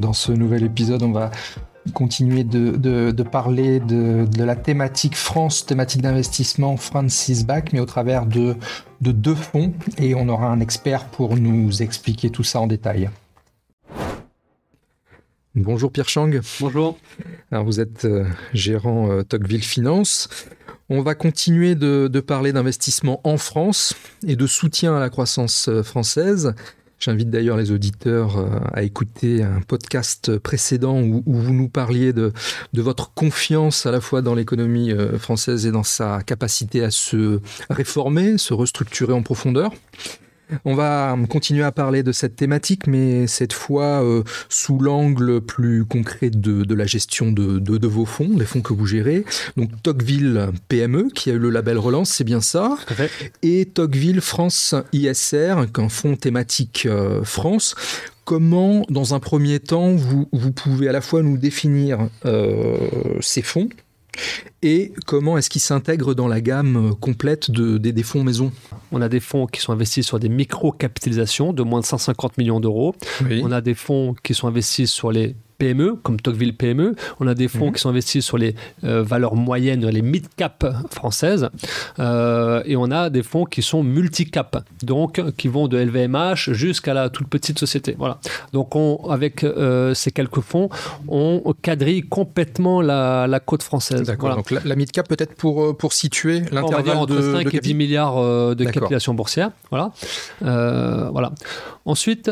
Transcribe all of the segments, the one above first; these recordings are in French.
Dans ce nouvel épisode, on va continuer de, parler de, la thématique France, thématique d'investissement Francis Bach, mais au travers de, de deux fonds. Et on aura un expert pour nous expliquer tout ça en détail. Bonjour Pierre Chang. Bonjour. Alors vous êtes euh, gérant euh, Tocqueville Finance. On va continuer de, de parler d'investissement en France et de soutien à la croissance euh, française. J'invite d'ailleurs les auditeurs euh, à écouter un podcast précédent où, vous nous parliez de, votre confiance à la fois dans l'économie euh, française et dans sa capacité à se réformer, se restructurer en profondeur. On va continuer à parler de cette thématique, mais cette fois euh, sous l'angle plus concret de, la gestion de, vos fonds, les fonds que vous gérez. Donc Tocqueville PME, qui a eu le label Relance, c'est bien ça. Et Tocqueville France ISR, un fonds thématique euh, France comment, dans un premier temps, vous, pouvez à la fois nous définir euh, ces fonds et comment est-ce qu'ils s'intègrent dans la gamme complète des, fonds maison? On a des fonds qui sont investis sur des micro-capitalisations de moins de 150 millions d'euros. On a des fonds qui sont investis sur les PME, comme Tocqueville PME. On a des fonds mhm. qui sont investis sur les euh, valeurs moyennes, les mid-cap françaises. Euh, et on a des fonds qui sont multi-cap, donc qui vont de LVMH jusqu'à la toute petite société. Voilà. Donc on, avec euh, ces quelques fonds, on quadrille complètement la, côte française. D'accord. Donc la, mid-cap peut-être pour, pour situer l'intervalle entre 5 et 10 milliards de capitalisation boursière. Voilà. voilà. Ensuite,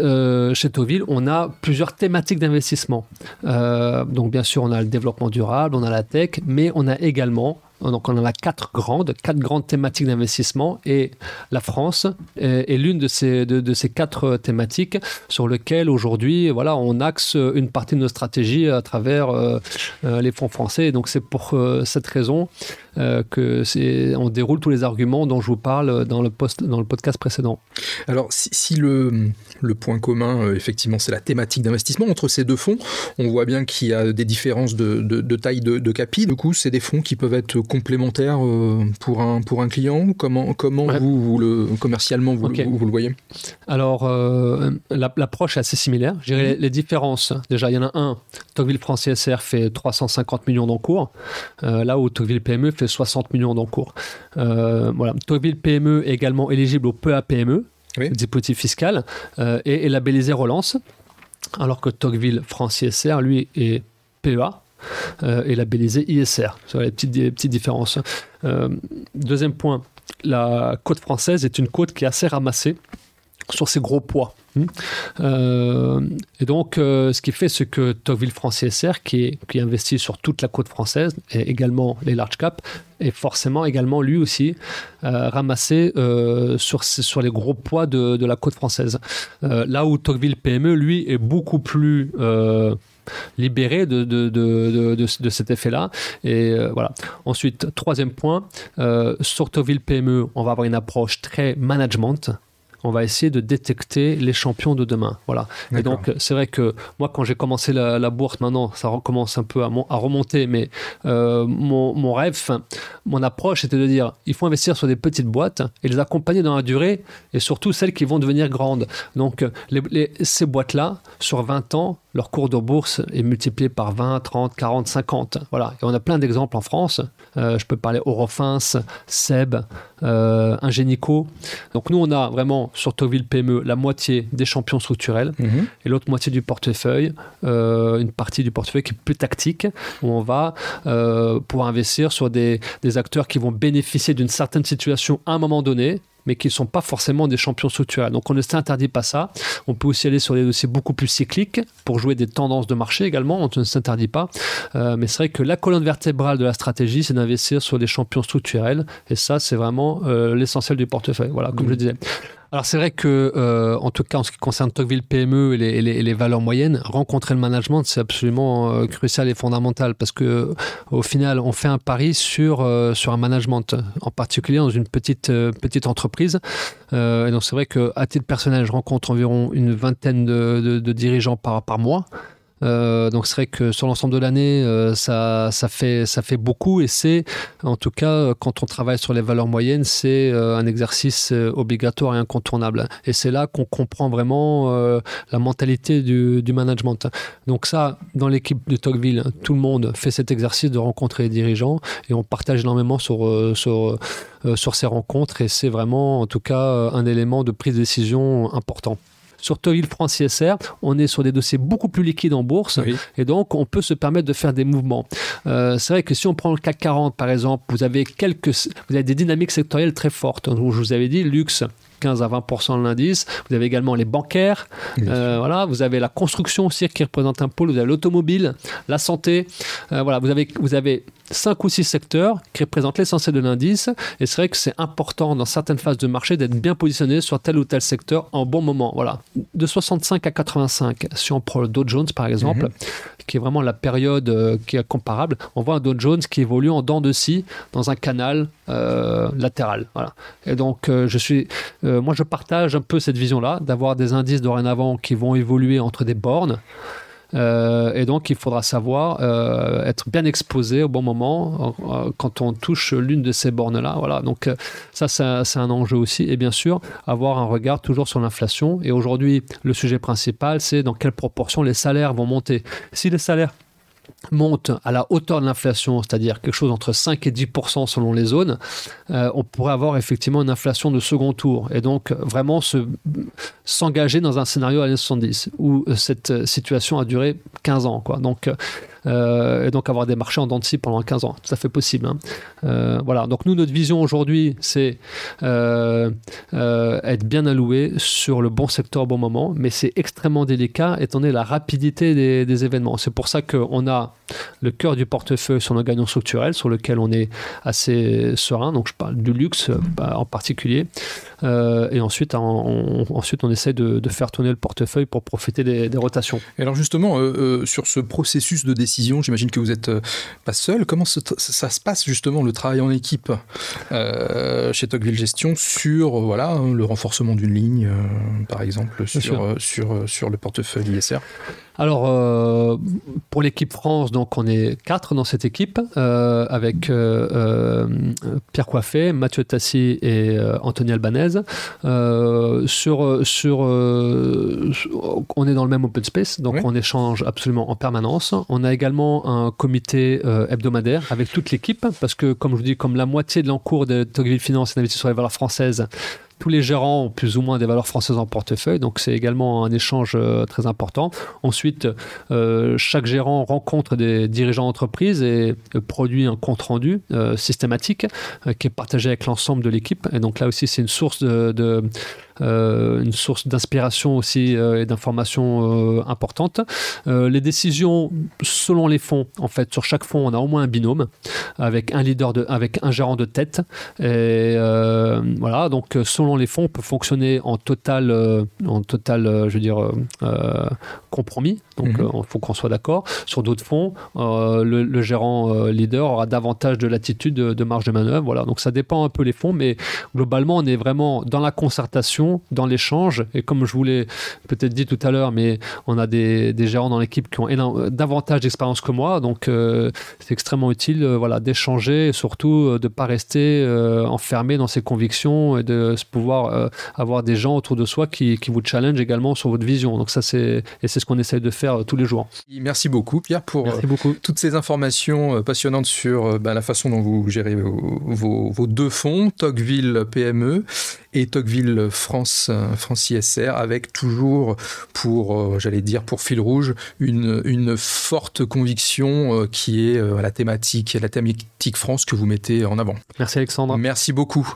euh, chez Toville, on a plusieurs thématiques d'investissement. Euh, donc bien sûr, on a le développement durable, on a la tech, mais on a également donc on en a quatre grandes, quatre grandes thématiques d'investissement et la France est, l'une de ces, de, ces quatre thématiques sur lesquelles aujourd'hui voilà, on axe une partie de nos stratégies à travers euh, les fonds français. donc c'est pour cette raison euh, que c'est, on déroule tous les arguments dont je vous parle dans le, post, dans le podcast précédent. Alors, si, le, le, point commun, euh, effectivement, c'est la thématique d'investissement entre ces deux fonds, on voit bien qu'il y a des différences de, de, taille de, de, capi. Du coup, c'est des fonds qui peuvent être complémentaires euh, pour un, pour un client. Comment, comment vous, le, commercialement, vous, vous, le voyez? Alors, l'approche est assez similaire. Je dirais mhm. les, différences. Déjà, il y en a un. Tocqueville France CSR fait 350 millions d'encours, là où Tocqueville PME fait 60 millions d'encours. Euh, voilà. Tocqueville PME est également éligible au PEA PME, oui. dispositif fiscal, euh, et est labellisé Relance, alors que Tocqueville France ISR, lui, est PEA, euh, et labellisé ISR. sur les petites, petites différences. Euh, deuxième point, la côte française est une côte qui est assez ramassée sur ses gros poids. Hmm. Euh, et donc, euh, ce qui fait, c'est que Tocqueville France CSR, qui, qui investit sur toute la côte française, et également les large caps, est forcément également lui aussi euh, ramassé sur, sur les gros poids de, de la côte française. là où Tocqueville PME, lui, est beaucoup plus libéré de, de, de, de, cet effet-là. Et voilà. Ensuite, troisième point, sur Tocqueville PME, on va avoir une approche très management on va essayer de détecter les champions de demain. Voilà. Et donc, c'est vrai que moi, quand j'ai commencé la, bourse, maintenant, ça recommence un peu à, à remonter, mais euh, mon, rêve, mon approche, était de dire, il faut investir sur des petites boîtes et les accompagner dans la durée, et surtout celles qui vont devenir grandes. Donc, ces boîtes-là, sur 20 ans, leur cours de bourse est multiplié par 20, 30, 40, 50. Voilà. Et on a plein d'exemples en France. Euh, je peux parler Eurofins, Seb, euh, Ingenico. Donc nous, on a vraiment sur Tocqueville PME la moitié des champions structurels mhm. et l'autre moitié du portefeuille, euh, une partie du portefeuille qui est plus tactique, où on va pouvoir investir sur des, des acteurs qui vont bénéficier d'une certaine situation à un moment donné mais qui ne sont pas forcément des champions structurels. Donc on ne s'interdit pas ça. On peut aussi aller sur des dossiers beaucoup plus cycliques pour jouer des tendances de marché également. On ne s'interdit pas. Euh, mais c'est vrai que la colonne vertébrale de la stratégie, c'est d'investir sur des champions structurels. Et ça, c'est vraiment euh, l'essentiel du portefeuille. Voilà, comme je le disais. Alors c'est vrai que, euh, en tout cas en ce qui concerne Tocqueville PME et les, valeurs moyennes, rencontrer le management, c'est absolument euh, crucial et fondamental parce que au final, on fait un pari sur, euh, sur un management, en particulier dans une petite, petite entreprise. et donc c'est vrai qu'à titre personnel, je rencontre environ une vingtaine de, dirigeants par mois. Donc c'est vrai que sur l'ensemble de l'année, ça, ça, fait, beaucoup et c'est, en tout cas, quand on travaille sur les valeurs moyennes, c'est un exercice obligatoire et incontournable. Et c'est là qu'on comprend vraiment la mentalité du, management. Donc ça, dans l'équipe de Tocqueville, tout le monde fait cet exercice de rencontrer les dirigeants et on partage énormément sur ces rencontres et c'est vraiment, en tout cas, un élément de prise de décision important. Sur Tocqueville France ISR, on est sur des dossiers beaucoup plus liquides en bourse et donc on peut se permettre de faire des mouvements. Euh, c'est vrai que si on prend le CAC 40 par exemple, vous avez quelques, vous avez des dynamiques sectorielles très fortes. je vous avais dit, luxe, 15 à 20% de l'indice. Vous avez également les bancaires. Euh, voilà, vous avez la construction aussi qui représente un pôle. Vous avez l'automobile, la santé. Euh, voilà, vous avez, vous avez cinq ou six secteurs qui représentent l'essentiel de l'indice. Et c'est vrai que c'est important dans certaines phases de marché d'être bien positionné sur tel ou tel secteur en bon moment. Voilà. De 65 à 85, si on prend le Dow Jones par exemple, mhm. qui est vraiment la période euh, qui est comparable, on voit un Dow Jones qui évolue en dents de scie dans un canal latéral. Voilà. Et donc, je suis euh, moi, je partage un peu cette vision-là, d'avoir des indices dorénavant qui vont évoluer entre des bornes. Euh, et donc, il faudra savoir euh, être bien exposé au bon moment quand on touche l'une de ces bornes-là. Voilà. Donc, ça, c'est un enjeu aussi. Et bien sûr, avoir un regard toujours sur l'inflation. Et aujourd'hui, le sujet principal, c'est dans quelle proportion les salaires vont monter. Si les salaires monte à la hauteur de l'inflation, c'est-à-dire quelque chose entre 5 et 10% selon les zones, euh, on pourrait avoir effectivement une inflation de second tour et donc vraiment s'engager dans un scénario à 70 où cette situation a duré 15 ans. Quoi. Donc euh, et donc avoir des marchés en dents de pendant 15 ans. Ça fait possible. Hein. Euh, voilà. Donc nous, notre vision aujourd'hui, c'est euh, être bien alloué sur le bon secteur au bon moment, mais c'est extrêmement délicat étant donné la rapidité des événements. C'est pour ça qu'on a le cœur du portefeuille sur nos gagnants structurels, sur lequel on est assez serein. Donc je parle du luxe bah, en particulier. Et ensuite, on, ensuite, on essaie de, faire tourner le portefeuille pour profiter des, des rotations. Et alors justement, sur ce processus de décision J'imagine que vous n'êtes euh, pas seul. Comment ça, se passe justement le travail en équipe euh, chez Tocqueville Gestion sur euh, voilà, le renforcement d'une ligne, par exemple, sur, sur, sur le portefeuille ISR alors, euh, pour l'équipe France, donc on est quatre dans cette équipe, euh, avec euh, Pierre Coiffé, Mathieu Tassi et Anthony Albanese. sur, sur, on est dans le même open space, donc on échange absolument en permanence. On a également un comité hebdomadaire avec toute l'équipe, parce que, comme je vous dis, comme la moitié de l'encours de Tocqueville Finance est investi sur les valeurs françaises, tous les gérants ont plus ou moins des valeurs françaises en portefeuille, donc c'est également un échange euh, très important. Ensuite, euh, chaque gérant rencontre des dirigeants d'entreprise et euh, produit un compte rendu systématique qui est partagé avec l'ensemble de l'équipe. Et donc là aussi, c'est une source de une source d'inspiration aussi et d'information euh, importante. les décisions selon les fonds, en fait, sur chaque fonds, on a au moins un binôme avec un leader, de, avec un gérant de tête. Et voilà, donc selon les fonds, on peut fonctionner en total, en total, je veux dire, compromis. Donc il mhm. faut qu'on soit d'accord. Sur d'autres fonds, le, gérant leader aura davantage de latitude de, de marge de manœuvre. Voilà, donc ça dépend un peu les fonds, mais globalement, on est vraiment dans la concertation dans l'échange. Et comme je vous l'ai peut-être dit tout à l'heure, mais on a des, des gérants dans l'équipe qui ont davantage d'expérience que moi. Donc, euh, c'est extrêmement utile euh, voilà, d'échanger et surtout euh, de ne pas rester enfermé dans ses convictions et de pouvoir avoir des gens autour de soi qui, qui vous challenge également sur votre vision. Donc, ça, c'est, et c'est ce qu'on essaie de faire tous les jours. Merci beaucoup, Pierre, pour beaucoup. toutes ces informations passionnantes sur ben, la façon dont vous gérez vos, vos deux fonds, Tocqueville PME et Tocqueville France, euh, France ISR, avec toujours pour, euh, j'allais dire, pour fil rouge, une, une forte conviction euh, qui est la thématique, la thématique France que vous mettez en avant. Merci Alexandre. Merci beaucoup.